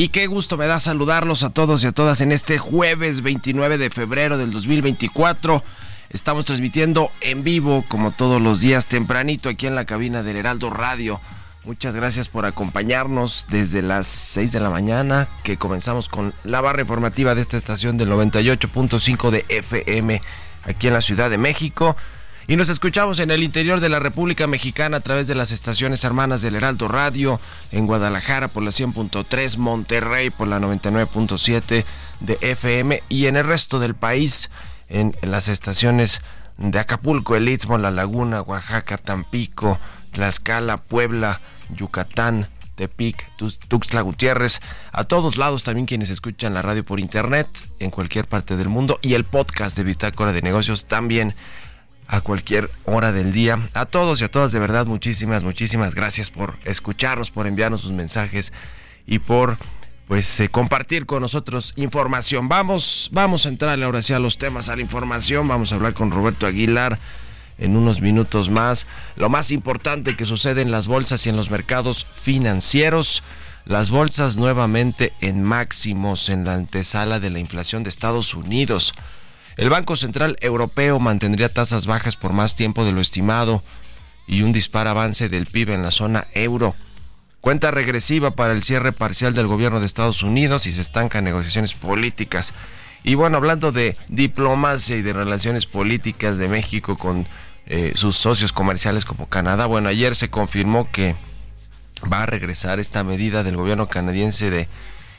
Y qué gusto me da saludarlos a todos y a todas en este jueves 29 de febrero del 2024. Estamos transmitiendo en vivo, como todos los días, tempranito aquí en la cabina del Heraldo Radio. Muchas gracias por acompañarnos desde las 6 de la mañana, que comenzamos con la barra informativa de esta estación del 98.5 de FM aquí en la Ciudad de México. Y nos escuchamos en el interior de la República Mexicana a través de las estaciones hermanas del Heraldo Radio, en Guadalajara por la 100.3, Monterrey por la 99.7 de FM y en el resto del país en, las estaciones de Acapulco, El Istmo, La Laguna, Oaxaca, Tampico, Tlaxcala, Puebla, Yucatán, Tepic, Tuxtla Gutiérrez, a todos lados también quienes escuchan la radio por internet en cualquier parte del mundo y el podcast de Bitácora de Negocios también a cualquier hora del día. A todos y a todas de verdad muchísimas, muchísimas gracias por escucharnos, por enviarnos sus mensajes y por pues eh, compartir con nosotros información. Vamos, vamos a entrarle ahora sí a los temas, a la información. Vamos a hablar con Roberto Aguilar en unos minutos más. Lo más importante que sucede en las bolsas y en los mercados financieros. Las bolsas nuevamente en máximos en la antesala de la inflación de Estados Unidos. El Banco Central Europeo mantendría tasas bajas por más tiempo de lo estimado y un dispar avance del PIB en la zona euro. Cuenta regresiva para el cierre parcial del gobierno de Estados Unidos y se estancan negociaciones políticas. Y bueno, hablando de diplomacia y de relaciones políticas de México con eh, sus socios comerciales como Canadá, bueno, ayer se confirmó que va a regresar esta medida del gobierno canadiense de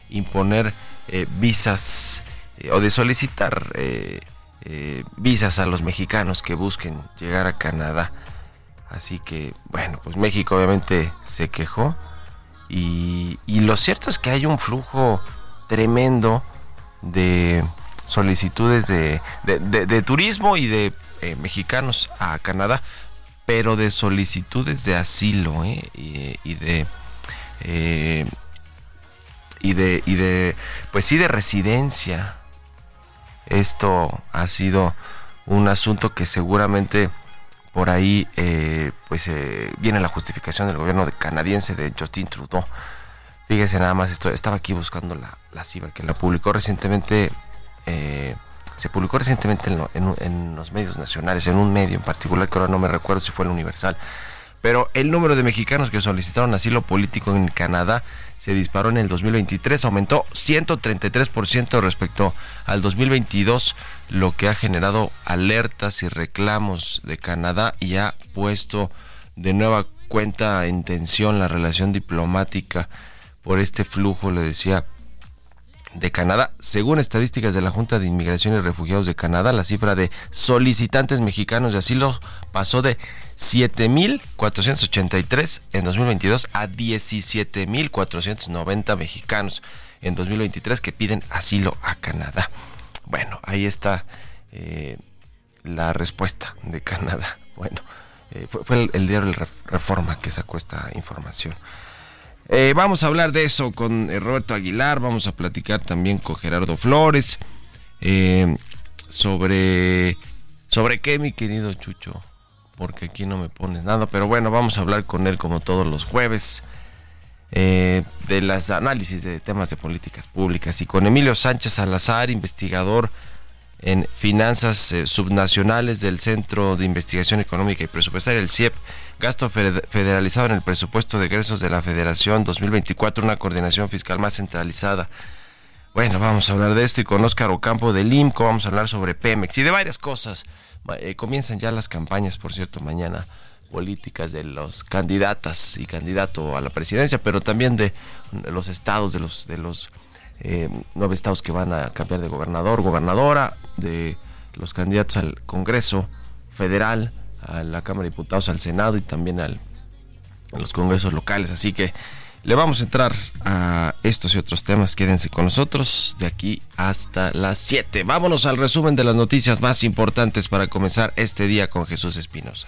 imponer eh, visas eh, o de solicitar eh, visas a los mexicanos que busquen llegar a Canadá. Así que, bueno, pues México obviamente se quejó. Y, lo cierto es que hay un flujo tremendo de solicitudes de, de, turismo y de eh, mexicanos a Canadá, pero de solicitudes de asilo ¿eh? y, de... y de y de pues sí de residencia esto ha sido un asunto que seguramente por ahí eh, pues eh, viene la justificación del gobierno canadiense de Justin Trudeau. Fíjese nada más, esto, estaba aquí buscando la, la CIBER que la publicó recientemente, eh, se publicó recientemente en, en, los medios nacionales, en un medio en particular que ahora no me recuerdo si fue el Universal, pero el número de mexicanos que solicitaron asilo político en Canadá se disparó en el 2023, aumentó 133% respecto al 2022, lo que ha generado alertas y reclamos de Canadá y ha puesto de nueva cuenta en tensión la relación diplomática por este flujo, le decía, de Canadá. Según estadísticas de la Junta de Inmigración y Refugiados de Canadá, la cifra de solicitantes mexicanos de asilo pasó de 7.483 en 2022 a 17.490 mexicanos en 2023 que piden asilo a Canadá. Bueno, ahí está eh, la respuesta de Canadá. Bueno, eh, fue, el, diario Reforma que sacó esta información. Eh, vamos a hablar de eso con Roberto Aguilar, vamos a platicar también con Gerardo Flores sobre... ¿Sobre qué, mi querido Chucho? porque aquí no me pones nada, pero bueno, vamos a hablar con él como todos los jueves eh, de las análisis de temas de políticas públicas y con Emilio Sánchez Salazar, investigador en finanzas eh, subnacionales del Centro de Investigación Económica y Presupuestaria, el CIEP, gasto federalizado en el presupuesto de egresos de la Federación 2024, una coordinación fiscal más centralizada. Bueno, vamos a hablar de esto y con Óscar Ocampo del IMCO vamos a hablar sobre Pemex y de varias cosas. Eh, comienzan ya las campañas, por cierto, mañana políticas de los candidatas y candidato a la presidencia, pero también de los estados, de los de los eh, nueve estados que van a cambiar de gobernador, gobernadora, de los candidatos al Congreso Federal, a la Cámara de Diputados, al Senado y también al, a los congresos locales. Así que le vamos a entrar a estos y otros temas. Quédense con nosotros de aquí hasta las 7. Vámonos al resumen de las noticias más importantes para comenzar este día con Jesús Espinosa.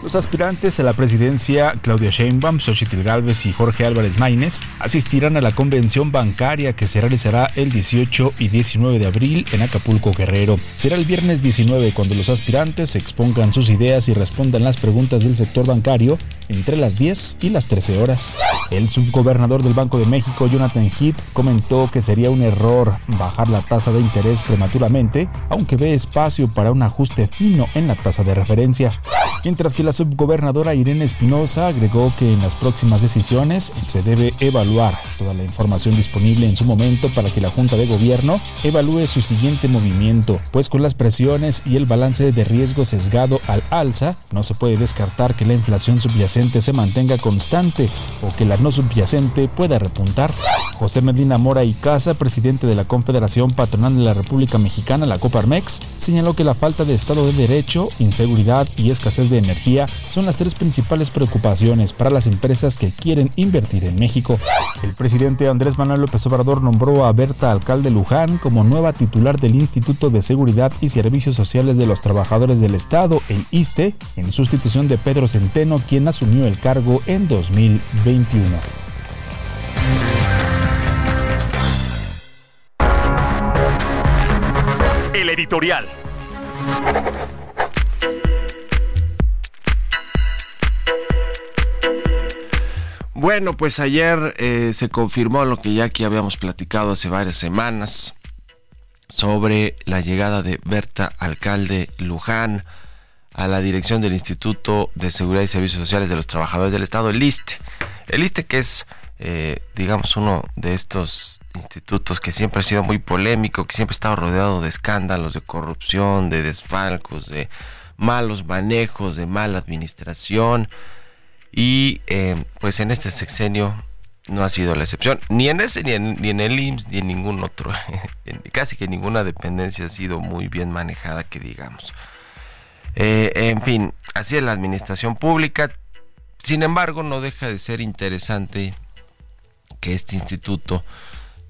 Los aspirantes a la presidencia, Claudia Sheinbaum, Xochitl Galvez y Jorge Álvarez Maínez, asistirán a la convención bancaria que se realizará el 18 y 19 de abril en Acapulco, Guerrero. Será el viernes 19 cuando los aspirantes expongan sus ideas y respondan las preguntas del sector bancario entre las 10 y las 13 horas. El subgobernador del Banco de México, Jonathan Heath, comentó que sería un error bajar la tasa de interés prematuramente, aunque ve espacio para un ajuste fino en la tasa de referencia. Mientras que la subgobernadora Irene Espinosa agregó que en las próximas decisiones se debe evaluar toda la información disponible en su momento para que la Junta de Gobierno evalúe su siguiente movimiento, pues con las presiones y el balance de riesgo sesgado al alza, no se puede descartar que la inflación subyacente se mantenga constante o que la no subyacente pueda repuntar. José Medina Mora y Casa, presidente de la Confederación Patronal de la República Mexicana, la Coparmex, señaló que la falta de Estado de Derecho, inseguridad y escasez de energía son las tres principales preocupaciones para las empresas que quieren invertir en México. El presidente Andrés Manuel López Obrador nombró a Berta Alcalde Luján como nueva titular del Instituto de Seguridad y Servicios Sociales de los Trabajadores del Estado, el ISTE, en sustitución de Pedro Centeno, quien asumió el cargo en 2021. El editorial. Bueno, pues ayer eh, se confirmó lo que ya aquí habíamos platicado hace varias semanas sobre la llegada de Berta Alcalde Luján a la dirección del Instituto de Seguridad y Servicios Sociales de los Trabajadores del Estado, el ISTE. El ISTE que es, eh, digamos, uno de estos institutos que siempre ha sido muy polémico, que siempre ha estado rodeado de escándalos, de corrupción, de desfalcos, de malos manejos, de mala administración y eh, pues en este sexenio no ha sido la excepción, ni en ese, ni en, el IMSS, ni en ningún otro. Casi que ninguna dependencia ha sido muy bien manejada, que digamos. Eh, en fin, así es la administración pública. Sin embargo, no deja de ser interesante que este instituto,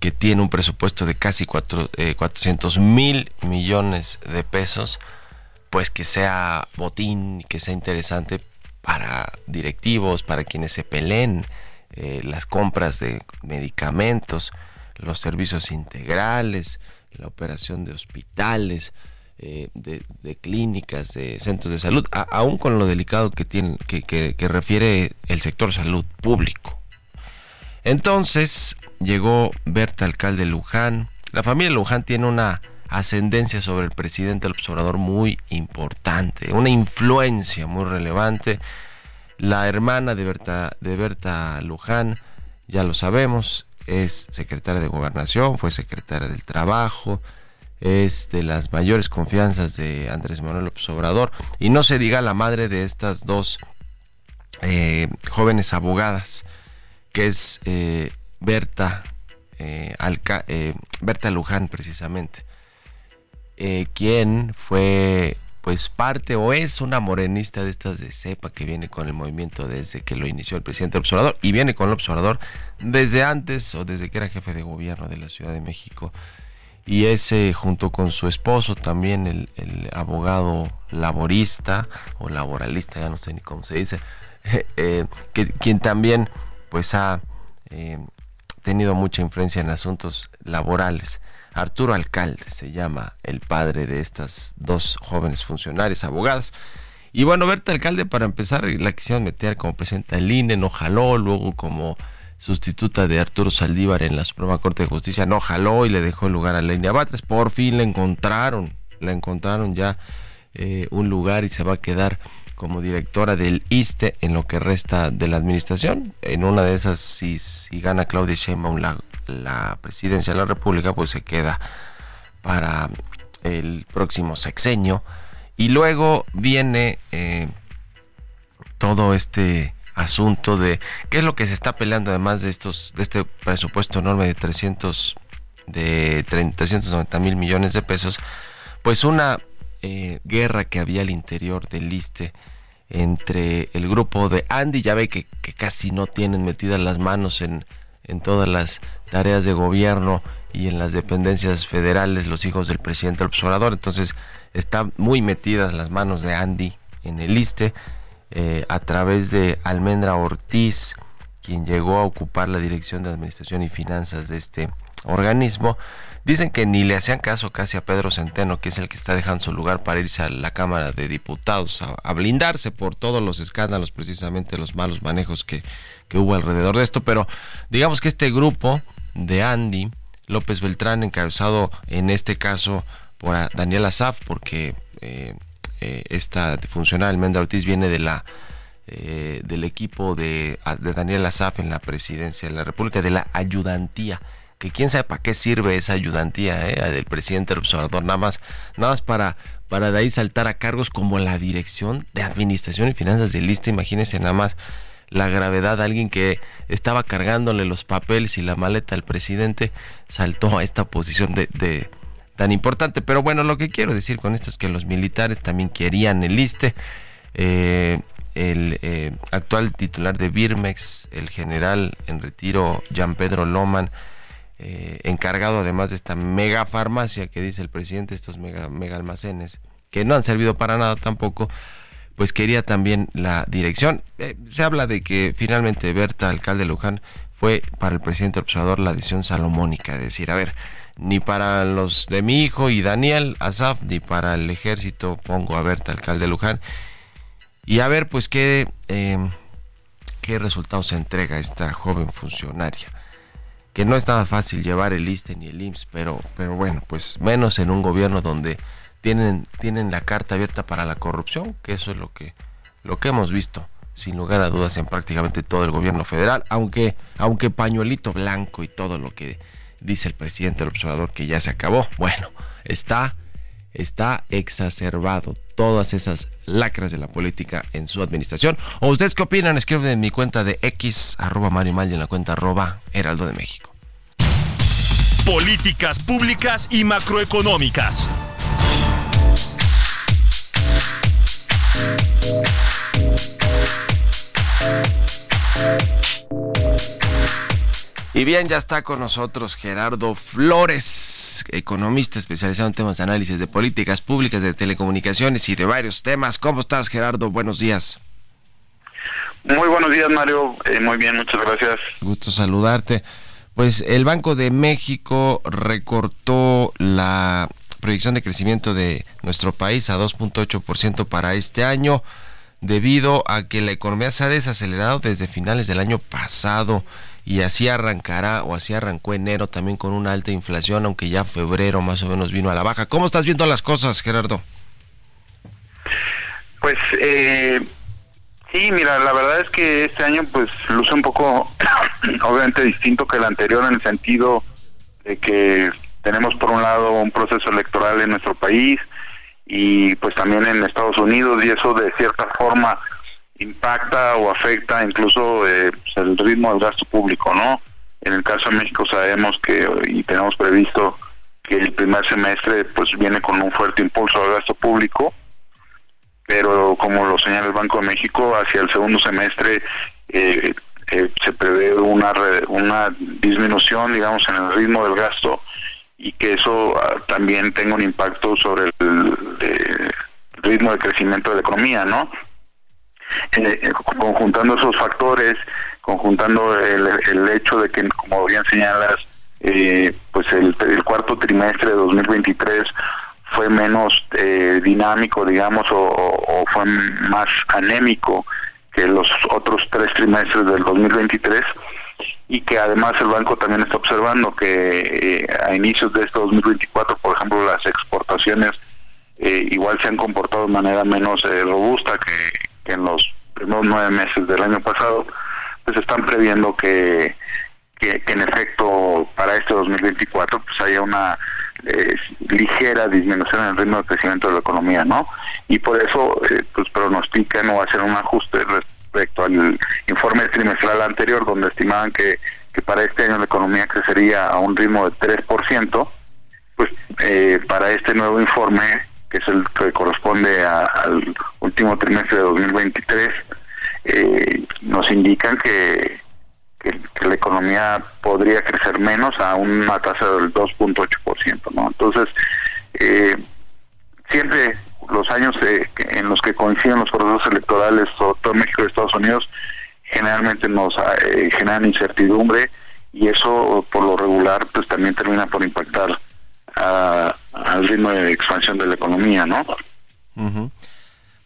que tiene un presupuesto de casi cuatro, 400 eh, mil millones de pesos, pues que sea botín, que sea interesante para directivos, para quienes se peleen eh, las compras de medicamentos, los servicios integrales, la operación de hospitales, eh, de, clínicas, de centros de salud, aún con lo delicado que, tiene, que, refiere el sector salud público. Entonces llegó Berta, alcalde de Luján. La familia Luján tiene una ascendencia sobre el presidente del observador muy importante, una influencia muy relevante. La hermana de Berta, de Berta Luján, ya lo sabemos, es secretaria de gobernación, fue secretaria del trabajo, es de las mayores confianzas de Andrés Manuel López Obrador, y no se diga la madre de estas dos eh, jóvenes abogadas, que es eh, Berta, eh, Berta Luján precisamente. Eh, quien fue pues parte o es una morenista de estas de cepa que viene con el movimiento desde que lo inició el presidente observador y viene con el observador desde antes o desde que era jefe de gobierno de la Ciudad de México. Y ese junto con su esposo también el, abogado laborista o laboralista ya no sé ni cómo se dice eh, que, quien también pues ha eh, tenido mucha influencia en asuntos laborales Arturo Alcalde se llama el padre de estas dos jóvenes funcionarias, abogadas. Y bueno, Berta Alcalde, para empezar, la quisieron meter como presidenta del INE, no jaló, luego como sustituta de Arturo Saldívar en la Suprema Corte de Justicia, no jaló y le dejó el lugar a Lenia Batres. Por fin le encontraron, le encontraron ya eh, un lugar y se va a quedar como directora del ISTE en lo que resta de la administración. En una de esas, si, si gana Claudia Sheinbaum la, la presidencia de la República, pues se queda para el próximo sexenio. Y luego viene eh, todo este asunto de qué es lo que se está peleando además de estos de este presupuesto enorme de 300 de 390 mil millones de pesos pues una eh, guerra que había al interior del liste entre el grupo de Andy ya ve que, que casi no tienen metidas las manos en, en todas las tareas de gobierno y en las dependencias federales los hijos del presidente del observador entonces están muy metidas las manos de Andy en el liste eh, a través de Almendra Ortiz, quien llegó a ocupar la dirección de Administración y Finanzas de este organismo. Dicen que ni le hacían caso casi a Pedro Centeno, que es el que está dejando su lugar para irse a la Cámara de Diputados, a, blindarse por todos los escándalos, precisamente los malos manejos que, que, hubo alrededor de esto. Pero digamos que este grupo de Andy López Beltrán, encabezado en este caso por Daniel Azaf, porque eh, eh, esta funcional Almendra Ortiz viene de la eh, del equipo de, Daniel Azaf en la presidencia de la República, de la ayudantía que quién sabe para qué sirve esa ayudantía eh, del presidente del observador, nada más, nada más para, para de ahí saltar a cargos como la dirección de administración y finanzas de lista, imagínense nada más la gravedad de alguien que estaba cargándole los papeles y la maleta al presidente saltó a esta posición de, tan importante. Pero bueno, lo que quiero decir con esto es que los militares también querían el ISTE. Eh, el eh, actual titular de Birmex, el general en retiro, Jean Pedro Loman, eh, encargado además de esta mega farmacia que dice el presidente, estos mega, mega almacenes, que no han servido para nada tampoco, pues quería también la dirección. se habla de que finalmente Berta, alcalde de Luján, fue para el presidente observador la decisión salomónica, de decir, a ver, ni para los de mi hijo y Daniel Asaf, ni para el ejército pongo a Berta, alcalde de Luján. Y a ver, pues, qué, em, qué resultados se entrega esta joven funcionaria. Que no es nada fácil llevar el ISTE ni el IMSS, pero, pero bueno, pues menos en un gobierno donde tienen, tienen la carta abierta para la corrupción, que eso es lo que, lo que hemos visto sin lugar a dudas en prácticamente todo el gobierno federal, aunque, aunque pañuelito blanco y todo lo que dice el presidente del observador que ya se acabó. Bueno, está, está exacerbado todas esas lacras de la política en su administración. ¿O ustedes qué opinan? Escriben en mi cuenta de X, arroba Mario Mal y en la cuenta arroba Heraldo de México. Políticas públicas y macroeconómicas. Y bien, ya está con nosotros Gerardo Flores, economista especializado en temas de análisis de políticas públicas, de telecomunicaciones y de varios temas. ¿Cómo estás, Gerardo? Buenos días. Muy buenos días, Mario. Eh, muy bien, muchas gracias. Gusto saludarte. Pues el Banco de México recortó la proyección de crecimiento de nuestro país a 2.8% para este año debido a que la economía se ha desacelerado desde finales del año pasado y así arrancará o así arrancó enero también con una alta inflación, aunque ya febrero más o menos vino a la baja. ¿Cómo estás viendo las cosas, Gerardo? Pues eh, sí, mira, la verdad es que este año pues luce un poco obviamente distinto que el anterior en el sentido de que tenemos por un lado un proceso electoral en nuestro país y pues también en Estados Unidos y eso de cierta forma impacta o afecta incluso eh, pues, el ritmo del gasto público, ¿no? En el caso de México sabemos que y tenemos previsto que el primer semestre pues viene con un fuerte impulso al gasto público, pero como lo señala el Banco de México, hacia el segundo semestre eh, eh, se prevé una una disminución, digamos, en el ritmo del gasto y que eso ah, también tenga un impacto sobre el ritmo de crecimiento de la economía, ¿no? Eh, eh, conjuntando esos factores, conjuntando el, hecho de que, como bien señalas, eh, pues el, cuarto trimestre de 2023 fue menos dinámico, digamos, o, fue más anémico que los otros tres trimestres del 2023, y que además el banco también está observando que eh, a inicios de este 2024, por ejemplo, las exportaciones eh, igual se han comportado de manera menos eh, robusta que, en los primeros nueve meses del año pasado, pues están previendo que, que, en efecto para este 2024 pues haya una ligera disminución en el ritmo de crecimiento de la economía, ¿no? Y por eso pues pronostican o hacer un ajuste respecto al informe trimestral anterior donde estimaban que, que para este año la economía crecería a un ritmo de 3%, pues eh, para este nuevo informe que es el que corresponde al último trimestre de 2023, eh, nos indican que, que, la economía podría crecer menos a una tasa del 2.8%, ¿no? Entonces, eh, siempre los años en los que coinciden los procesos electorales, todo México y Estados Unidos, generalmente nos eh, generan incertidumbre y eso por lo regular pues también termina por impactar al ritmo de expansión de la economía, ¿no?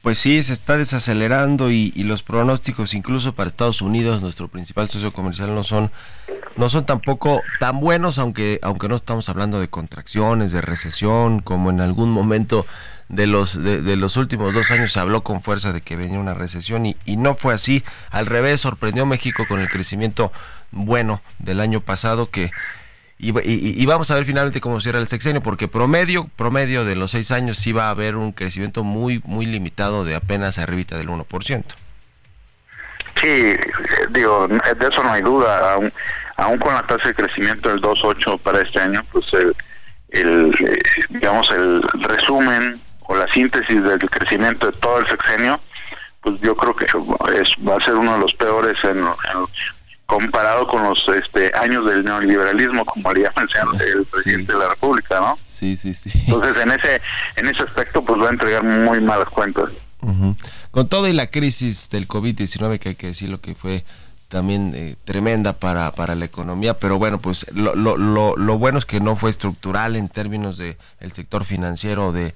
Pues sí, se está desacelerando y, los pronósticos incluso para Estados Unidos, nuestro principal socio comercial, no son no son tampoco tan buenos, aunque aunque no estamos hablando de contracciones, de recesión, como en algún momento de los de, los últimos dos años se habló con fuerza de que venía una recesión y, y no fue así. Al revés, sorprendió México con el crecimiento bueno del año pasado que y, vamos a ver finalmente cómo cierra el sexenio, porque promedio, promedio de los seis años sí va a haber un crecimiento muy, muy limitado de apenas arribita del 1%. Sí, digo, de eso no hay duda, aún, aún con la tasa de crecimiento del 2.8 para este año, pues el, el, digamos, el resumen o la síntesis del crecimiento de todo el sexenio, pues yo creo que es, va a ser uno de los peores en, en comparado con los este, años del neoliberalismo, como haría mencionar el presidente de la República, ¿no? Sí, sí, sí. Entonces, en ese en ese aspecto, pues va a entregar muy malas cuentas. Con todo y la crisis del COVID-19, que hay que decir lo que fue también eh, tremenda para, para la economía, pero bueno, pues lo, lo, lo, lo bueno es que no fue estructural en términos de el sector financiero, de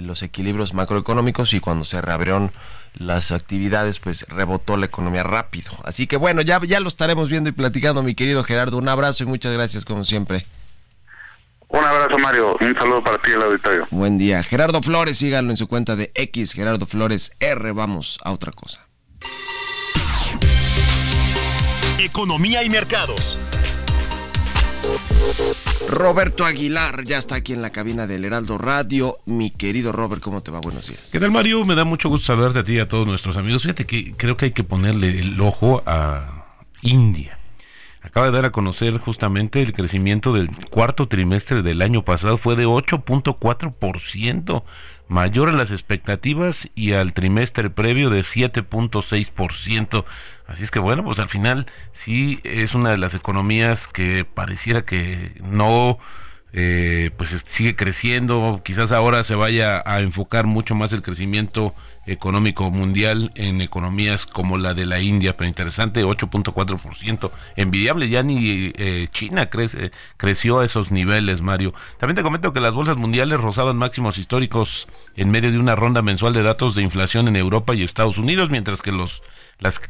los equilibrios macroeconómicos y cuando se reabrieron las actividades, pues rebotó la economía rápido. Así que bueno, ya, ya lo estaremos viendo y platicando, mi querido Gerardo. Un abrazo y muchas gracias como siempre. Un abrazo, Mario. Un saludo para ti, el auditorio. Buen día. Gerardo Flores, síganlo en su cuenta de X, Gerardo Flores R. Vamos a otra cosa. Economía y mercados. Roberto Aguilar ya está aquí en la cabina del Heraldo Radio. Mi querido Robert, ¿cómo te va? Buenos días. ¿Qué tal, Mario? Me da mucho gusto saludarte a ti y a todos nuestros amigos. Fíjate que creo que hay que ponerle el ojo a India. Acaba de dar a conocer justamente el crecimiento del cuarto trimestre del año pasado fue de 8.4%, mayor a las expectativas y al trimestre previo de 7.6%. Así es que bueno, pues al final sí es una de las economías que pareciera que no eh, pues sigue creciendo, quizás ahora se vaya a enfocar mucho más el crecimiento económico mundial en economías como la de la India, pero interesante, 8.4%, envidiable, ya ni eh, China crece, creció a esos niveles, Mario. También te comento que las bolsas mundiales rozaban máximos históricos en medio de una ronda mensual de datos de inflación en Europa y Estados Unidos, mientras que los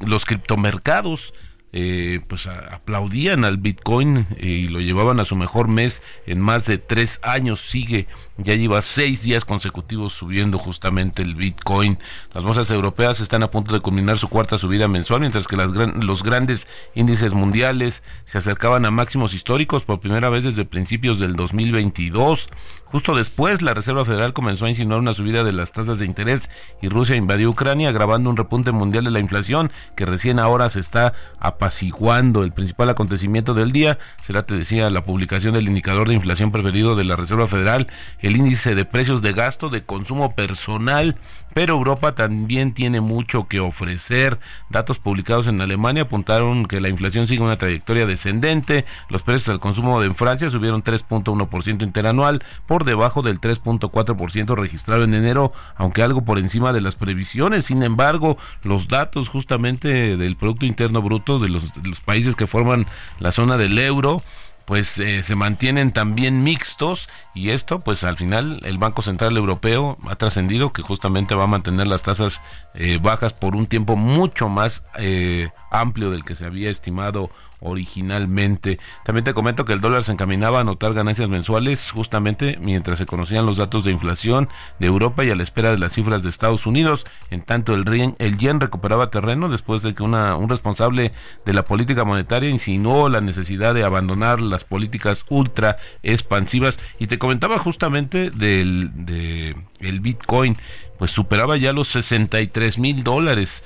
los criptomercados eh, pues aplaudían al Bitcoin eh, y lo llevaban a su mejor mes en más de tres años. Sigue, ya lleva seis días consecutivos subiendo justamente el Bitcoin. Las bolsas europeas están a punto de culminar su cuarta subida mensual, mientras que las los grandes índices mundiales se acercaban a máximos históricos por primera vez desde principios del 2022. Justo después, la Reserva Federal comenzó a insinuar una subida de las tasas de interés y Rusia invadió Ucrania, agravando un repunte mundial de la inflación que recién ahora se está apaciguando. El principal acontecimiento del día será, te decía, la publicación del indicador de inflación preferido de la Reserva Federal, el índice de precios de gasto de consumo personal pero Europa también tiene mucho que ofrecer. Datos publicados en Alemania apuntaron que la inflación sigue una trayectoria descendente. Los precios al consumo de Francia subieron 3.1% interanual, por debajo del 3.4% registrado en enero, aunque algo por encima de las previsiones. Sin embargo, los datos justamente del Producto Interno Bruto de los países que forman la zona del euro pues eh, se mantienen también mixtos y esto pues al final el Banco Central Europeo ha trascendido que justamente va a mantener las tasas eh, bajas por un tiempo mucho más eh, amplio del que se había estimado originalmente. También te comento que el dólar se encaminaba a anotar ganancias mensuales justamente mientras se conocían los datos de inflación de Europa y a la espera de las cifras de Estados Unidos. En tanto, el, yen, el yen recuperaba terreno después de que una, un responsable de la política monetaria insinuó la necesidad de abandonar las políticas ultra expansivas. Y te comentaba justamente del de el Bitcoin pues superaba ya los 63 mil dólares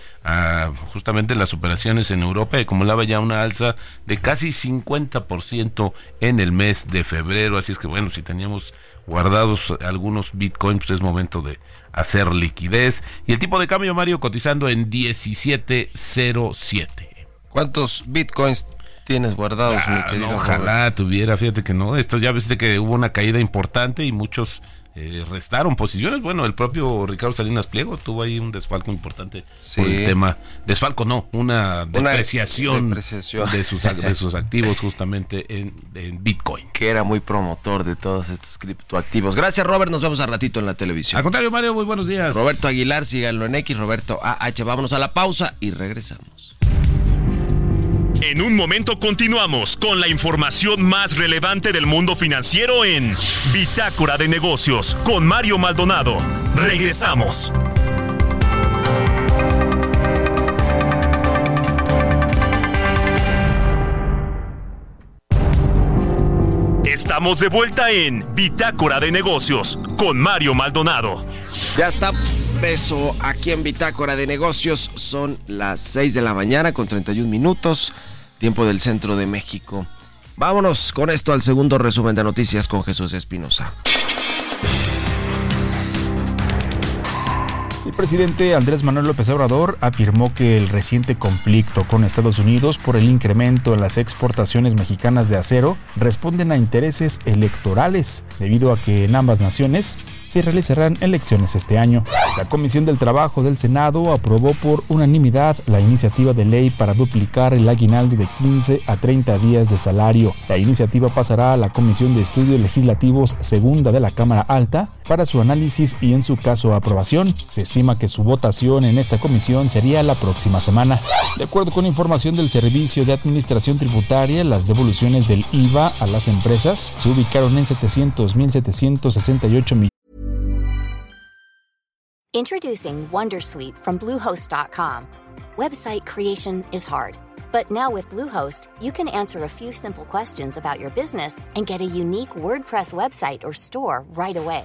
justamente en las operaciones en Europa y acumulaba ya una alza de casi 50% en el mes de febrero. Así es que bueno, si teníamos guardados algunos bitcoins, pues es momento de hacer liquidez. Y el tipo de cambio, Mario, cotizando en 1707. ¿Cuántos bitcoins tienes guardados, mi Ah, querido no, ojalá tuviera, fíjate que no. Esto ya viste que hubo una caída importante y muchos eh, restaron posiciones. Bueno, el propio Ricardo Salinas Pliego tuvo ahí un desfalco importante por Sí. el tema. Desfalco no, una Una depreciación, depreciación. De, sus, de sus activos justamente en, en Bitcoin. Que era muy promotor de todos estos criptoactivos. Gracias, Robert. Nos vemos a ratito en la Al televisión. contrario, Mario, muy buenos días. Roberto Aguilar, síganlo en X, Roberto AH. Vámonos a la pausa y regresamos. En un momento continuamos con la información más relevante del mundo financiero en Bitácora de Negocios con Mario Maldonado. Regresamos. Estamos de vuelta en Bitácora de Negocios con Mario Maldonado. Ya está beso aquí en Bitácora de Negocios. Son las 6 de la mañana con 31 minutos, tiempo del centro de México. Vámonos con esto al segundo resumen de noticias con Jesús Espinosa. El presidente Andrés Manuel López Obrador afirmó que el reciente conflicto con Estados Unidos por el incremento en las exportaciones mexicanas de acero responden a intereses electorales, debido a que en ambas naciones se realizarán elecciones este año. La Comisión del Trabajo del Senado aprobó por unanimidad la iniciativa de ley para duplicar el aguinaldo de 15 a 30 días de salario. La iniciativa pasará a la Comisión de Estudios Legislativos Segunda de la Cámara Alta para su análisis y en su caso aprobación. Estima que su votación en esta comisión sería la próxima semana. De acuerdo con información del Servicio de Administración Tributaria, las devoluciones del IVA a las empresas se ubicaron en 700.768 millones. Introducing Wondersuite from Bluehost.com. Website creation is hard, but now with Bluehost, you can answer a few simple questions about your business and get a unique WordPress website or store right away.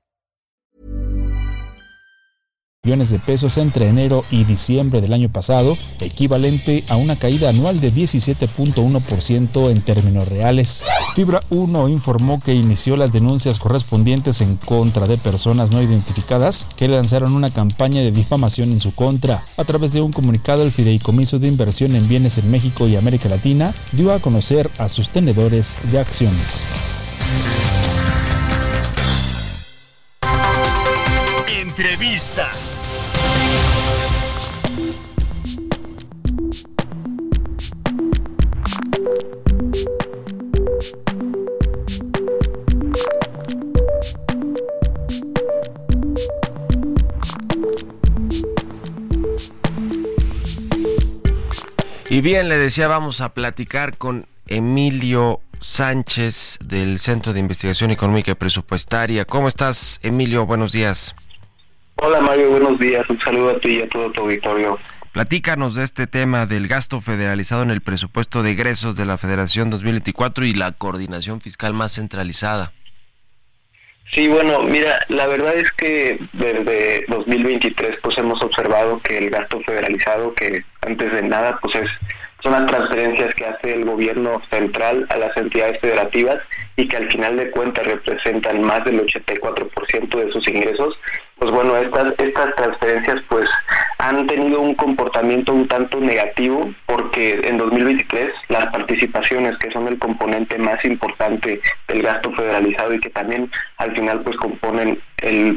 millones de pesos entre enero y diciembre del año pasado, equivalente a una caída anual de 17.1% en términos reales. Fibra 1 informó que inició las denuncias correspondientes en contra de personas no identificadas que lanzaron una campaña de difamación en su contra. A través de un comunicado, el Fideicomiso de Inversión en Bienes en México y América Latina dio a conocer a sus tenedores de acciones. Entrevista. Y bien, le decía, vamos a platicar con Emilio Sánchez del Centro de Investigación Económica y Presupuestaria. ¿Cómo estás, Emilio? Buenos días. Hola Mario, buenos días. Un saludo a ti y a todo tu auditorio. Platícanos de este tema del gasto federalizado en el presupuesto de egresos de la Federación 2024 y la coordinación fiscal más centralizada. Sí, bueno, mira, la verdad es que desde 2023 pues hemos observado que el gasto federalizado, que antes de nada pues es son las transferencias que hace el gobierno central a las entidades federativas y que al final de cuentas representan más del 84% de sus ingresos, pues bueno, estas, estas transferencias pues han tenido un comportamiento un tanto negativo porque en 2023 las participaciones que son el componente más importante del gasto federalizado y que también al final pues componen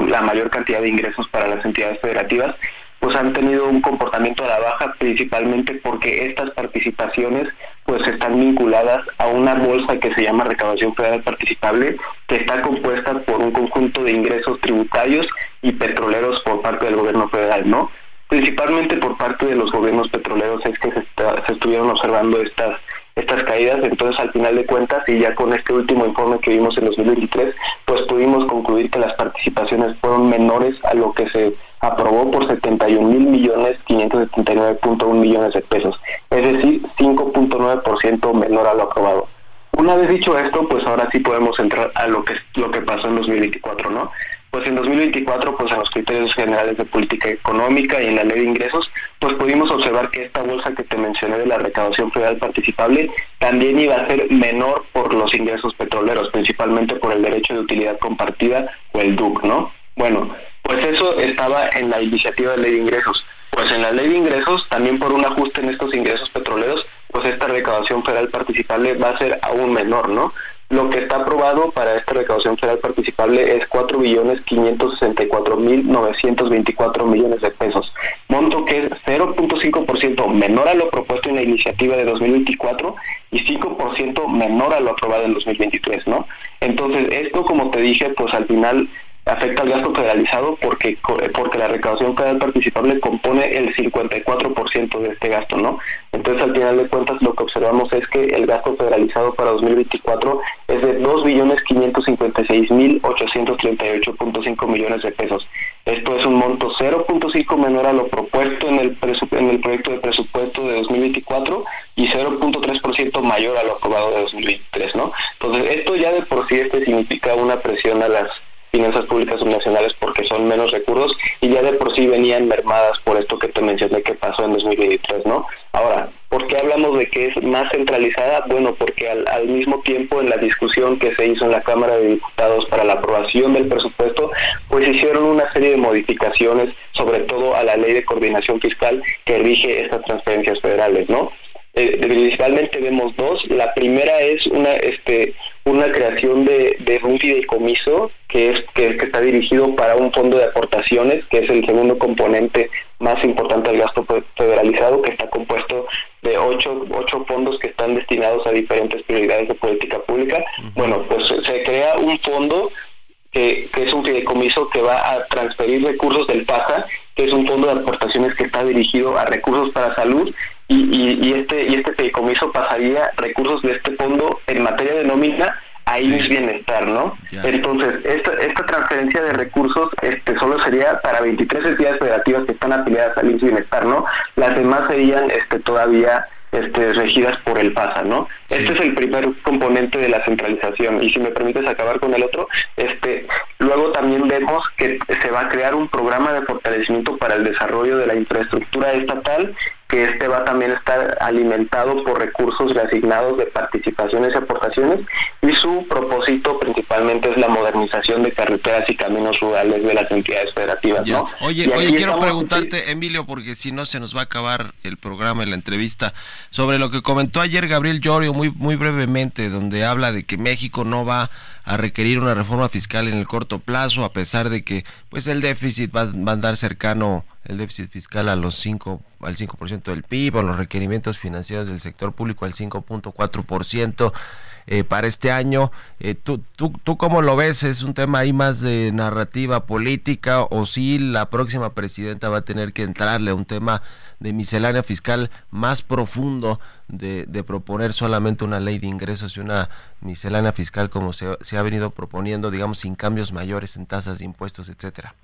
la mayor cantidad de ingresos para las entidades federativas, pues han tenido un comportamiento a la baja principalmente porque estas participaciones pues están vinculadas a una bolsa que se llama recaudación federal participable que está compuesta por un conjunto de ingresos tributarios y petroleros por parte del gobierno federal, ¿no? Principalmente por parte de los gobiernos petroleros es que se, se estuvieron observando estas estas caídas, entonces al final de cuentas y ya con este último informe que vimos en 2023, pues pudimos concluir que las participaciones fueron menores a lo que se aprobó por 71 mil millones 579.1 millones de pesos, es decir, 5.9% menor a lo aprobado. Una vez dicho esto, pues ahora sí podemos entrar a lo que lo que pasó en 2024, ¿no? Pues en 2024, pues en los criterios generales de política económica y en la ley de ingresos, pues pudimos observar que esta bolsa que te mencioné de la recaudación federal participable también iba a ser menor por los ingresos petroleros, principalmente por el derecho de utilidad compartida o el DUC, ¿no? Bueno, pues eso estaba en la iniciativa de ley de ingresos. Pues en la ley de ingresos, también por un ajuste en estos ingresos petroleros, pues esta recaudación federal participable va a ser aún menor, ¿no? Lo que está aprobado para esta recaudación federal participable es 4.564.924 millones de pesos, monto que es 0.5% menor a lo propuesto en la iniciativa de 2024 y 5% menor a lo aprobado en 2023, ¿no? Entonces, esto, como te dije, pues al final afecta al gasto federalizado porque porque la recaudación federal participable compone el 54% de este gasto, ¿no? Entonces, al final de cuentas, lo que observamos es que el gasto federalizado para 2024 es de 2.556.838.5 millones de pesos. Esto es un monto 0.5 menor a lo propuesto en el, en el proyecto de presupuesto de 2024 y 0.3% mayor a lo aprobado de 2023, ¿no? Entonces, esto ya de por sí este significa una presión a las finanzas públicas subnacionales porque son menos recursos y ya de por sí venían mermadas por esto que te mencioné que pasó en 2023, ¿no? Ahora, ¿por qué hablamos de que es más centralizada? Bueno, porque al, al mismo tiempo en la discusión que se hizo en la Cámara de Diputados para la aprobación del presupuesto, pues hicieron una serie de modificaciones, sobre todo a la ley de coordinación fiscal que rige estas transferencias federales, ¿no? Eh, principalmente vemos dos. La primera es una este una creación de, de un fideicomiso que es que, está dirigido para un fondo de aportaciones, que es el segundo componente más importante del gasto federalizado, que está compuesto de ocho, ocho fondos que están destinados a diferentes prioridades de política pública. Bueno, pues se crea un fondo que, que, es un fideicomiso que va a transferir recursos del PASA, que es un fondo de aportaciones que está dirigido a recursos para salud y, y, este y este fideicomiso pasaría recursos de este fondo en materia de nómina a IMSS Bienestar, ¿no? Entonces, esta, esta transferencia de recursos este solo sería para 23 entidades federativas que están afiliadas al IMSS Bienestar, ¿no? Las demás serían este todavía este, regidas por el PASA, ¿no? Este es el primer componente de la centralización y si me permites acabar con el otro, este, luego también vemos que se va a crear un programa de fortalecimiento para el desarrollo de la infraestructura estatal que este va también a estar alimentado por recursos reasignados de participaciones y aportaciones y su propósito principalmente es la modernización de carreteras y caminos rurales de las entidades federativas. ¿no? Oye, oye quiero preguntarte, Emilio, porque si no se nos va a acabar el programa y la entrevista, sobre lo que comentó ayer Gabriel Llorio muy, muy brevemente, donde habla de que México no va a requerir una reforma fiscal en el corto plazo, a pesar de que pues el déficit va, va a andar cercano el déficit fiscal a los 5 al 5% del PIB o los requerimientos financieros del sector público al 5.4% eh, para este año. Eh, ¿tú, tú, ¿Tú cómo lo ves? ¿Es un tema ahí más de narrativa política o si la próxima presidenta va a tener que entrarle a un tema de miscelánea fiscal más profundo de, de proponer solamente una ley de ingresos y una miscelánea fiscal como se, se ha venido proponiendo, digamos, sin cambios mayores en tasas de impuestos, etcétera?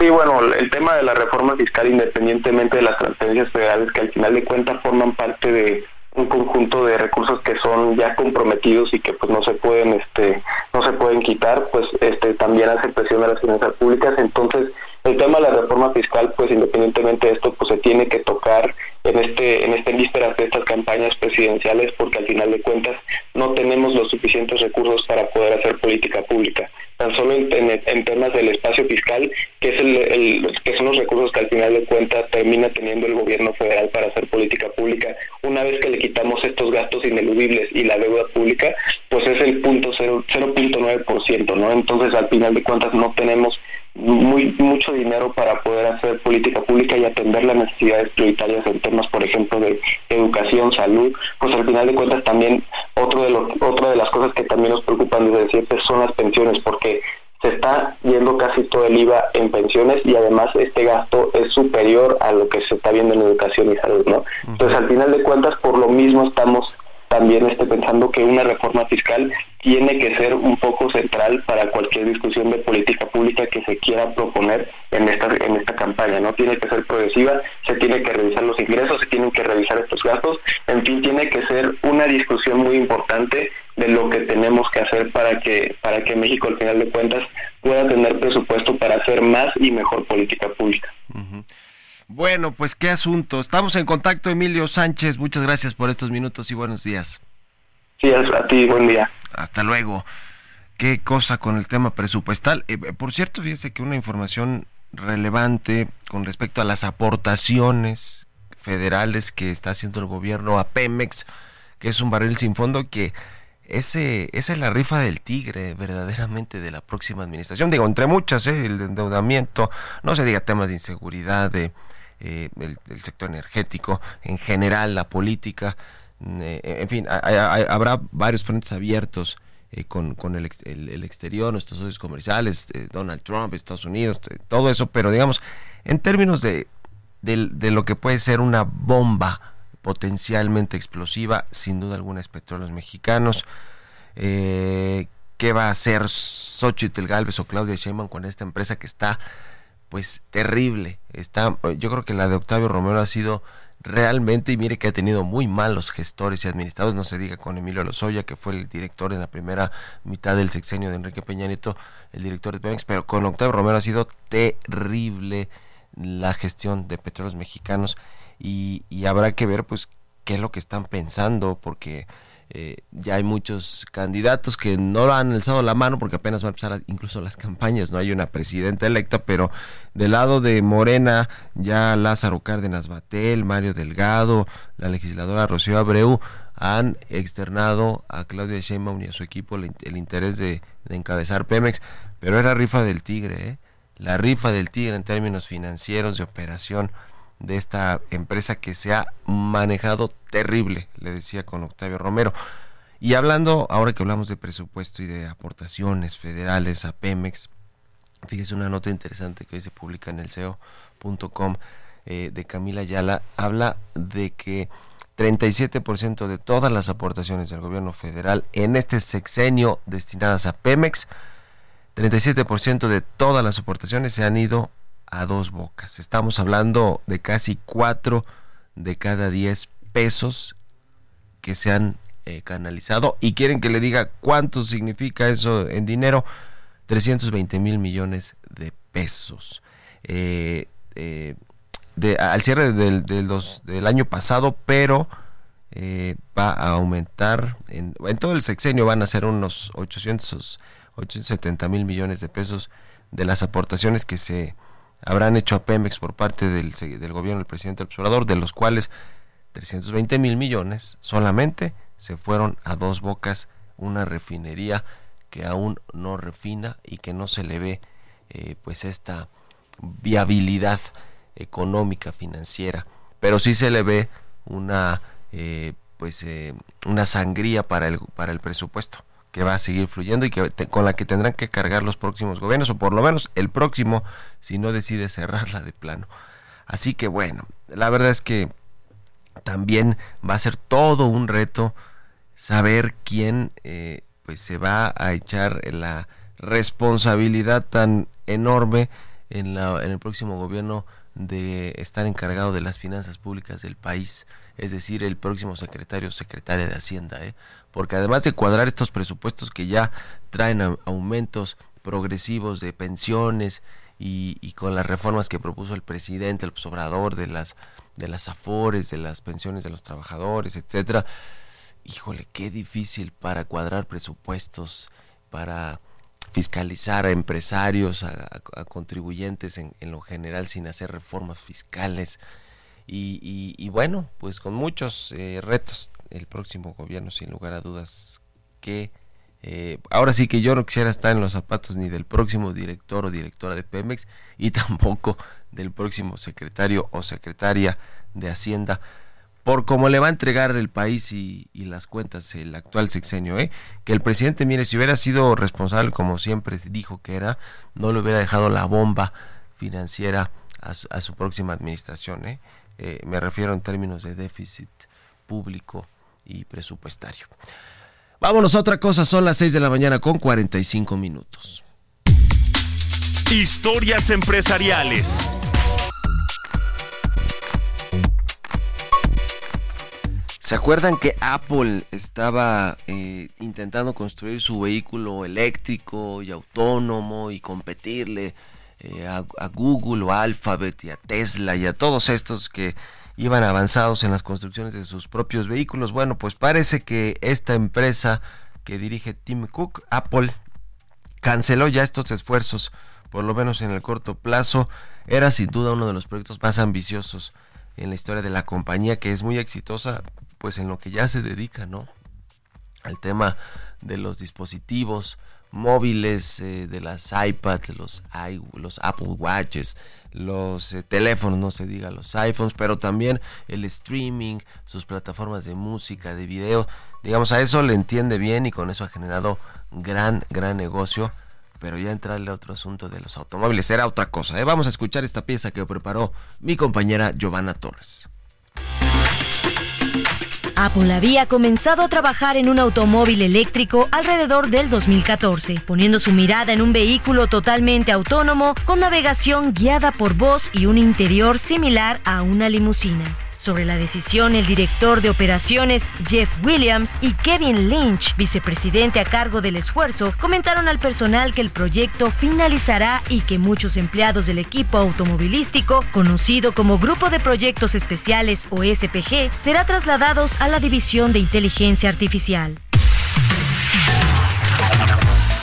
Sí, bueno, el tema de la reforma fiscal, independientemente de las transferencias federales, que al final de cuentas forman parte de un conjunto de recursos que son ya comprometidos y que pues no se pueden este no se pueden quitar pues este también hace presión a las finanzas públicas. Entonces El tema de la reforma fiscal, pues independientemente de esto, pues se tiene que tocar en este en este vísperas de estas campañas presidenciales porque al final de cuentas no tenemos los suficientes recursos para poder hacer política pública. Tan solo en, temas del espacio fiscal que es el, que son los recursos que al final de cuentas termina teniendo el gobierno federal para hacer política pública. Una vez que le quitamos estos gastos ineludibles y la deuda pública pues es el punto 0.9% no entonces al final de cuentas no tenemos muy mucho dinero para poder hacer política pública y atender las necesidades prioritarias en temas, por ejemplo, de educación, salud, pues al final de cuentas también otro de lo, otra de las cosas que también nos preocupan desde siempre son las pensiones, porque se está yendo casi todo el IVA en pensiones y además este gasto es superior a lo que se está viendo en educación y salud, ¿no? Entonces, al final de cuentas, por lo mismo estamos también esté pensando que una reforma fiscal tiene que ser un poco central para cualquier discusión de política pública que se quiera proponer en esta en esta campaña, ¿no? Tiene que ser progresiva, se tiene que revisar los ingresos, se tienen que revisar estos gastos, en fin, tiene que ser una discusión muy importante de lo que tenemos que hacer para que para que México al final de cuentas pueda tener presupuesto para hacer más y mejor política pública. Bueno, pues qué asunto. Estamos en contacto, Emilio Sánchez. Muchas gracias por estos minutos y buenos días. Sí, a ti, buen día. Hasta luego. Qué cosa con el tema presupuestal. Eh, eh, por cierto, fíjese que una información relevante con respecto a las aportaciones federales que está haciendo el gobierno a Pemex, que es un barril sin fondo que ese, esa es la rifa del tigre verdaderamente de la próxima administración. Digo, entre muchas, ¿eh? el endeudamiento, no se diga temas de inseguridad, de eh, el, sector energético, en general la política, eh, en fin, habrá varios frentes abiertos eh, con, con el, el, exterior, nuestros socios comerciales, Donald Trump, Estados Unidos, todo eso, pero digamos, en términos de, de, lo que puede ser una bomba potencialmente explosiva, sin duda alguna es petróleos mexicanos. ¿Qué va a hacer Xochitl Galvez o Claudia Sheinbaum con esta empresa que está pues terrible. Está, yo creo que la de Octavio Romero ha sido realmente, y mire que ha tenido muy malos gestores y administradores, no se diga con Emilio Lozoya, que fue el director en la primera mitad del sexenio de Enrique Peña Nieto, el director de Pemex, pero con Octavio Romero ha sido terrible la gestión de petróleos mexicanos y, y habrá que ver pues qué es lo que están pensando, porque eh, ya hay muchos candidatos que no han alzado la mano porque apenas van a empezar incluso las campañas, no hay una presidenta electa, pero del lado de Morena ya Lázaro Cárdenas Batel, Mario Delgado, la legisladora Rocío Abreu han externado a Claudia Sheinbaum y a su equipo el, interés de, encabezar Pemex, pero era rifa del tigre, ¿eh? la rifa del tigre en términos financieros de operación de esta empresa que se ha manejado terrible, le decía con Octavio Romero. Y hablando, ahora que hablamos de presupuesto y de aportaciones federales a Pemex, fíjese una nota interesante que hoy se publica en el SEO.com eh, de Camila Ayala, habla de que 37% de todas las aportaciones del gobierno federal en este sexenio destinadas a Pemex, 37% de todas las aportaciones se han ido a dos bocas. Estamos hablando de casi cuatro de cada diez pesos que se han eh, canalizado. Y quieren que le diga cuánto significa eso en dinero. 320 mil millones de pesos. Eh, eh, al cierre del, del, año pasado pero va a aumentar en, en, todo el sexenio van a ser unos 800 870 mil millones de pesos de las aportaciones que se habrán hecho a Pemex por parte del, del gobierno del presidente observador, de los cuales 320 mil millones solamente se fueron a dos bocas, una refinería que aún no refina y que no se le ve eh, pues esta viabilidad económica financiera, pero sí se le ve una eh, pues eh, una sangría para el para el presupuesto que va a seguir fluyendo y que con la que tendrán que cargar los próximos gobiernos o por lo menos el próximo si no decide cerrarla de plano. Así que bueno, la verdad es que también va a ser todo un reto saber quién eh, pues se va a echar la responsabilidad tan enorme en, la, en el próximo gobierno de estar encargado de las finanzas públicas del país, es decir, el próximo secretario o secretaria de Hacienda, ¿eh? Porque además de cuadrar estos presupuestos que ya traen aumentos progresivos de pensiones y, con las reformas que propuso el presidente, el obrador de las de las afores, de las pensiones de los trabajadores, etcétera. Híjole, qué difícil para cuadrar presupuestos, para fiscalizar a empresarios, a, contribuyentes en, lo general sin hacer reformas fiscales. Y, bueno, pues con muchos eh, retos el próximo gobierno, sin lugar a dudas, que eh, ahora sí que yo no quisiera estar en los zapatos ni del próximo director o directora de Pemex y tampoco del próximo secretario o secretaria de Hacienda por cómo le va a entregar el país y, las cuentas el actual sexenio, ¿eh? que el presidente, mire, si hubiera sido responsable como siempre dijo que era, no le hubiera dejado la bomba financiera a su, próxima administración. ¿eh? Eh, me refiero en términos de déficit público y presupuestario. Vámonos a otra cosa, son las 6 de la mañana con 45 minutos. Historias empresariales. ¿Se acuerdan que Apple estaba eh, intentando construir su vehículo eléctrico y autónomo y competirle eh, a, Google o Alphabet y a Tesla y a todos estos que iban avanzados en las construcciones de sus propios vehículos. Bueno, pues parece que esta empresa que dirige Tim Cook, Apple, canceló ya estos esfuerzos, por lo menos en el corto plazo. Era sin duda uno de los proyectos más ambiciosos en la historia de la compañía, que es muy exitosa, pues en lo que ya se dedica, ¿no? Al tema de los dispositivos móviles, eh, de las iPads, los, los Apple Watches, los eh, teléfonos, no se diga los iPhones, pero también el streaming, sus plataformas de música, de video, digamos, a eso le entiende bien y con eso ha generado gran, gran negocio. Pero ya entrarle a otro asunto de los automóviles era otra cosa. ¿eh? Vamos a escuchar esta pieza que preparó mi compañera Giovanna Torres. Apple había comenzado a trabajar en un automóvil eléctrico alrededor del 2014, poniendo su mirada en un vehículo totalmente autónomo con navegación guiada por voz y un interior similar a una limusina. Sobre la decisión, el director de operaciones Jeff Williams y Kevin Lynch, vicepresidente a cargo del esfuerzo, comentaron al personal que el proyecto finalizará y que muchos empleados del equipo automovilístico, conocido como Grupo de Proyectos Especiales o SPG, será trasladados a la División de Inteligencia Artificial.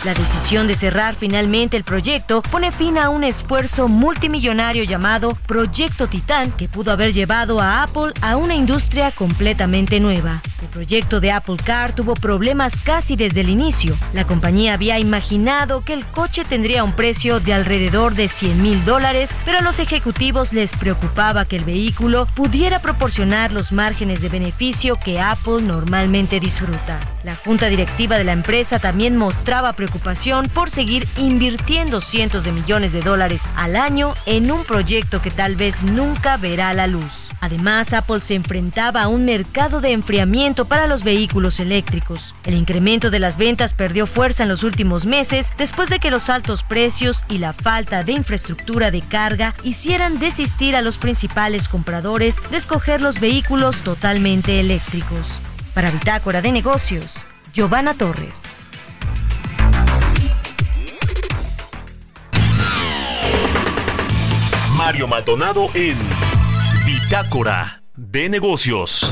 La decisión de cerrar finalmente el proyecto pone fin a un esfuerzo multimillonario llamado Proyecto Titán que pudo haber llevado a Apple a una industria completamente nueva. El proyecto de Apple Car tuvo problemas casi desde el inicio. La compañía había imaginado que el coche tendría un precio de alrededor de 100 mil dólares, pero a los ejecutivos les preocupaba que el vehículo pudiera proporcionar los márgenes de beneficio que Apple normalmente disfruta. La junta directiva de la empresa también mostraba preocupación por seguir invirtiendo cientos de millones de dólares al año en un proyecto que tal vez nunca verá la luz. Además, Apple se enfrentaba a un mercado de enfriamiento para los vehículos eléctricos. El incremento de las ventas perdió fuerza en los últimos meses después de que los altos precios y la falta de infraestructura de carga hicieran desistir a los principales compradores de escoger los vehículos totalmente eléctricos. Para Bitácora de Negocios, Giovanna Torres. Mario Maldonado en Bitácora de Negocios.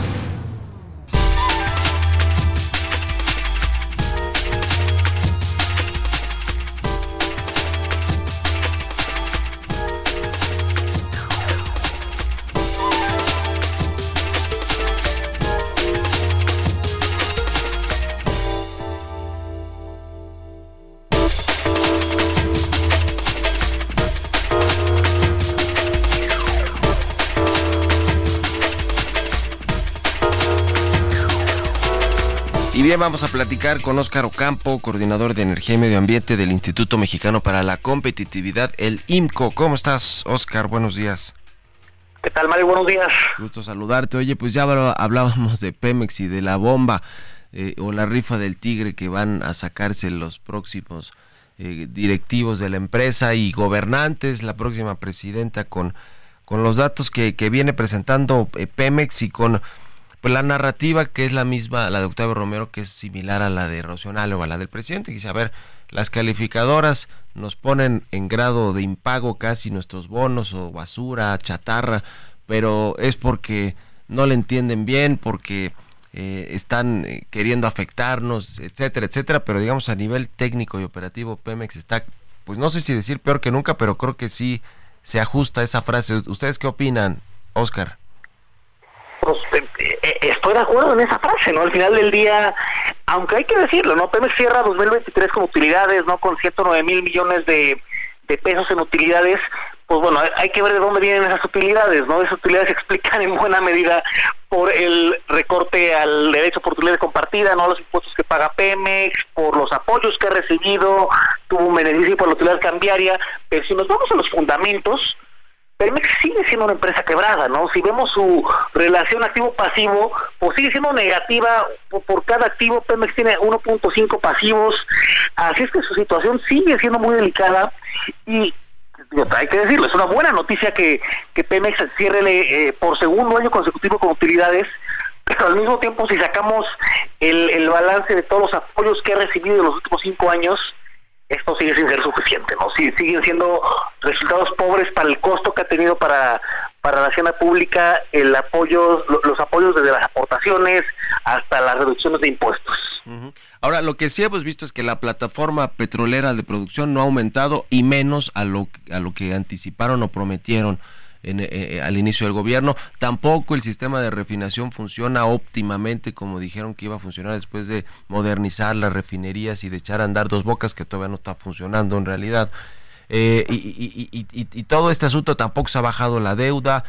Vamos a platicar con Óscar Ocampo, coordinador de Energía y Medio Ambiente del Instituto Mexicano para la Competitividad, el IMCO. ¿Cómo estás, Óscar? Buenos días. ¿Qué tal, Mario? Buenos días. Gusto saludarte. Oye, pues ya hablábamos de Pemex y de la bomba eh, o la rifa del tigre que van a sacarse los próximos eh, directivos de la empresa y gobernantes, la próxima presidenta con, con los datos que, que viene presentando eh, Pemex y con pues la narrativa que es la misma, la de Octavio Romero, que es similar a la de Rocional o a la del presidente, dice, a ver, las calificadoras nos ponen en grado de impago casi nuestros bonos o basura, chatarra, pero es porque no le entienden bien, porque eh, están eh, queriendo afectarnos, etcétera, etcétera, pero digamos a nivel técnico y operativo Pemex está, pues no sé si decir peor que nunca, pero creo que sí se ajusta esa frase. ¿Ustedes qué opinan, Oscar? Pues, estoy de acuerdo en esa frase, ¿no? Al final del día, aunque hay que decirlo, ¿no? Pemex cierra 2023 con utilidades, ¿no? Con 109 mil millones de, de pesos en utilidades, pues bueno, hay que ver de dónde vienen esas utilidades, ¿no? Esas utilidades se explican en buena medida por el recorte al derecho por utilidades compartida, ¿no? Los impuestos que paga Pemex, por los apoyos que ha recibido, tuvo un beneficio por la utilidad cambiaria, pero si nos vamos a los fundamentos, Pemex sigue siendo una empresa quebrada, ¿no? Si vemos su relación activo-pasivo, pues sigue siendo negativa. Por, cada activo, Pemex tiene 1.5 pasivos. Así es que su situación sigue siendo muy delicada y hay que decirlo, es una buena noticia que, que Pemex cierre eh, por segundo año consecutivo con utilidades, pero al mismo tiempo si sacamos el, el balance de todos los apoyos que ha recibido en los últimos cinco años, esto sigue sin ser suficiente, ¿no? Sí, siguen siendo resultados pobres para el costo que ha tenido para, para la hacienda pública el apoyo, los apoyos desde las aportaciones hasta las reducciones de impuestos. Ahora, lo que sí hemos visto es que la plataforma petrolera de producción no ha aumentado y menos a lo, a lo que anticiparon o prometieron eh, eh, al inicio del gobierno. Tampoco el sistema de refinación funciona óptimamente como dijeron que iba a funcionar después de modernizar las refinerías y de echar a andar dos bocas que todavía no está funcionando en realidad. Eh, y, todo este asunto tampoco se ha bajado la deuda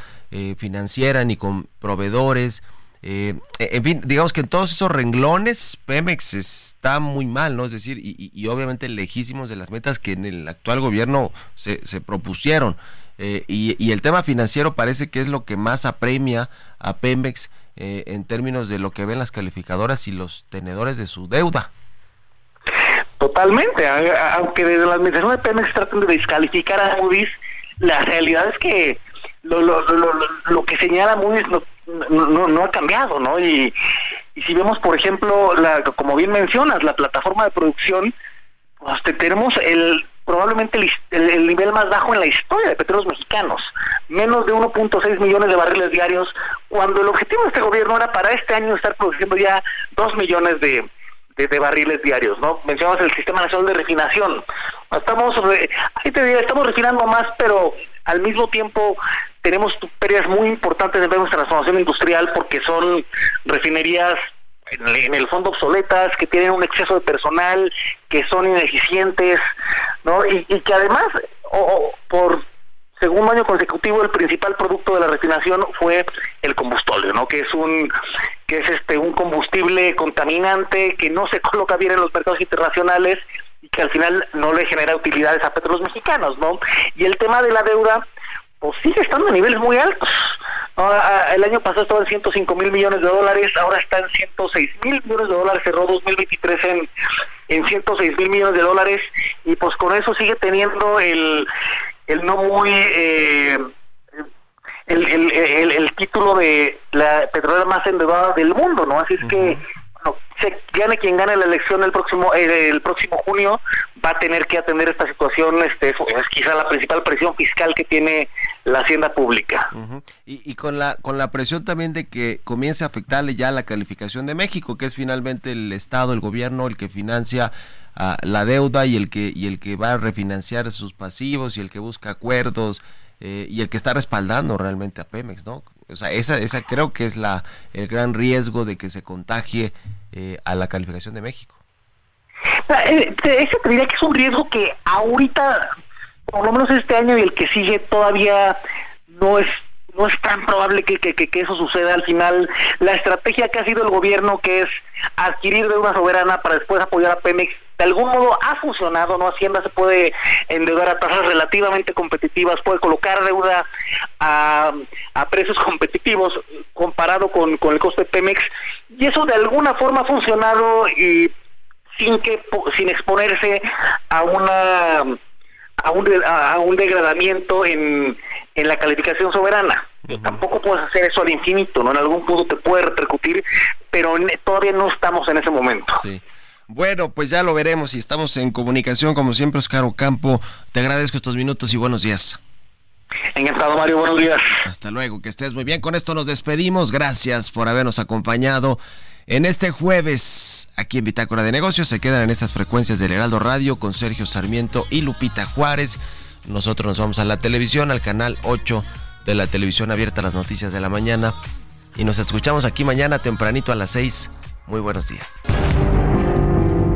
financiera ni con proveedores. en fin, digamos que en todos esos renglones Pemex está muy mal, ¿no? Es decir, y, obviamente lejísimos de las metas que en el actual gobierno se, se propusieron. Eh, y, el tema financiero parece que es lo que más apremia a Pemex eh, en términos de lo que ven las calificadoras y los tenedores de su deuda. Totalmente, aunque desde la administración de Pemex traten de descalificar a Moody's, la realidad es que lo, lo, lo, lo que señala Moody's no, no, no ha cambiado, ¿no? Y, y si vemos, por ejemplo, la, como bien mencionas, la plataforma de producción, pues tenemos el probablemente el, nivel más bajo en la historia de petróleos mexicanos, menos de 1.6 millones de barriles diarios, cuando el objetivo de este gobierno era para este año estar produciendo ya 2 millones de, de, barriles diarios, ¿no? Mencionamos el Sistema Nacional de Refinación. Estamos, ahí te diría, estamos refinando más, pero al mismo tiempo tenemos pérdidas muy importantes en nuestra transformación industrial porque son refinerías en el fondo obsoletas, que tienen un exceso de personal, que son ineficientes, ¿no? Y, que además, o, por segundo año consecutivo, el principal producto de la refinación fue el combustible, ¿no? Que es un que es este un combustible contaminante que no se coloca bien en los mercados internacionales y que al final no le genera utilidades a petróleos mexicanos, ¿no? Y el tema de la deuda pues sigue estando a niveles muy altos. el año pasado estaba en 105 mil millones de dólares, ahora está en 106 mil millones de dólares, cerró 2023 en, en 106 mil millones de dólares y pues con eso sigue teniendo el, el no muy... Eh, el, el, el, título de la petrolera más endeudada del mundo, ¿no? Así es que se gane quien gane la elección el próximo eh, el próximo junio va a tener que atender esta situación este es quizá la principal presión fiscal que tiene la hacienda pública. Y, con la con la presión también de que comience a afectarle ya la calificación de México que es finalmente el estado el gobierno el que financia ah, la deuda y el que y el que va a refinanciar sus pasivos y el que busca acuerdos eh, y el que está respaldando realmente a Pemex, ¿no? O sea, esa, esa creo que es la el gran riesgo de que se contagie eh, a la calificación de México. Ah, eh, ese te diría que es un riesgo que ahorita, por lo menos este año y el que sigue, todavía no es no es tan probable que, que, que, eso suceda al final. La estrategia que ha sido el gobierno, que es adquirir deuda soberana para después apoyar a Pemex, de algún modo ha funcionado, ¿no? Hacienda se puede endeudar a tasas relativamente competitivas, puede colocar deuda a, a precios competitivos comparado con, con el coste de Pemex, y eso de alguna forma ha funcionado y sin que sin exponerse a una a un, a un degradamiento en, en la calificación soberana. Tampoco puedes hacer eso al infinito, ¿no? En algún punto te puede repercutir, pero todavía no estamos en ese momento. Sí. Bueno, pues ya lo veremos y estamos en comunicación como siempre, Oscar Ocampo. Te agradezco estos minutos y buenos días. Encantado, Mario. Buenos días. Hasta luego, que estés muy bien. Con esto nos despedimos. Gracias por habernos acompañado en este jueves aquí en Bitácora de Negocios. Se quedan en estas frecuencias del Heraldo Radio con Sergio Sarmiento y Lupita Juárez. Nosotros nos vamos a la televisión, al canal 8 de la televisión abierta, las noticias de la mañana. Y nos escuchamos aquí mañana tempranito a las 6. Muy buenos días.